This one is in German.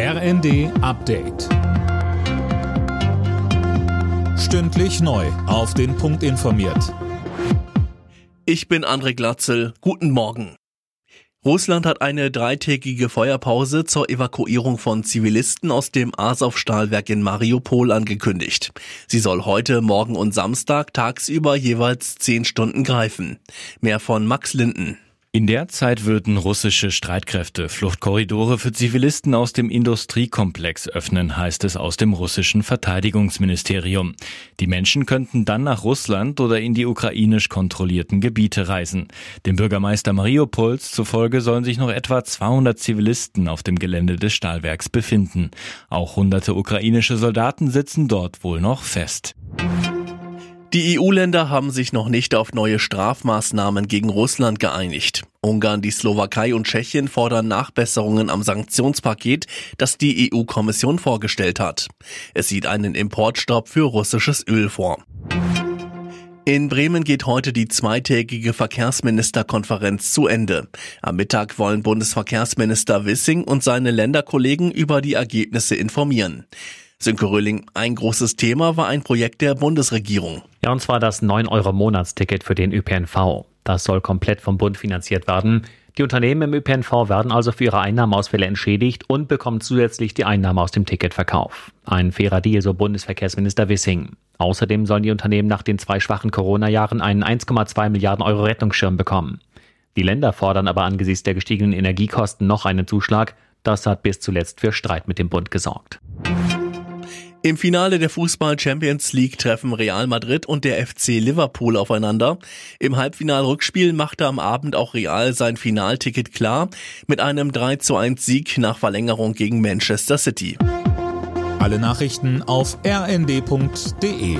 RND Update. Stündlich neu. Auf den Punkt informiert. Ich bin André Glatzel. Guten Morgen. Russland hat eine dreitägige Feuerpause zur Evakuierung von Zivilisten aus dem Azov-Stahlwerk in Mariupol angekündigt. Sie soll heute, morgen und Samstag tagsüber jeweils zehn Stunden greifen. Mehr von Max Linden. In der Zeit würden russische Streitkräfte Fluchtkorridore für Zivilisten aus dem Industriekomplex öffnen, heißt es aus dem russischen Verteidigungsministerium. Die Menschen könnten dann nach Russland oder in die ukrainisch kontrollierten Gebiete reisen. Dem Bürgermeister Mariupols zufolge sollen sich noch etwa 200 Zivilisten auf dem Gelände des Stahlwerks befinden. Auch hunderte ukrainische Soldaten sitzen dort wohl noch fest. Die EU-Länder haben sich noch nicht auf neue Strafmaßnahmen gegen Russland geeinigt. Ungarn, die Slowakei und Tschechien fordern Nachbesserungen am Sanktionspaket, das die EU-Kommission vorgestellt hat. Es sieht einen Importstopp für russisches Öl vor. In Bremen geht heute die zweitägige Verkehrsministerkonferenz zu Ende. Am Mittag wollen Bundesverkehrsminister Wissing und seine Länderkollegen über die Ergebnisse informieren. Sönke Röhling, ein großes Thema war ein Projekt der Bundesregierung. Ja, und zwar das 9-Euro-Monatsticket für den ÖPNV. Das soll komplett vom Bund finanziert werden. Die Unternehmen im ÖPNV werden also für ihre Einnahmeausfälle entschädigt und bekommen zusätzlich die Einnahmen aus dem Ticketverkauf. Ein fairer Deal, so Bundesverkehrsminister Wissing. Außerdem sollen die Unternehmen nach den zwei schwachen Corona-Jahren einen 1,2 Milliarden Euro Rettungsschirm bekommen. Die Länder fordern aber angesichts der gestiegenen Energiekosten noch einen Zuschlag. Das hat bis zuletzt für Streit mit dem Bund gesorgt. Im Finale der Fußball Champions League treffen Real Madrid und der FC Liverpool aufeinander. Im Halbfinalrückspiel machte am Abend auch Real sein Finalticket klar mit einem 3 zu 1 Sieg nach Verlängerung gegen Manchester City. Alle Nachrichten auf rnd.de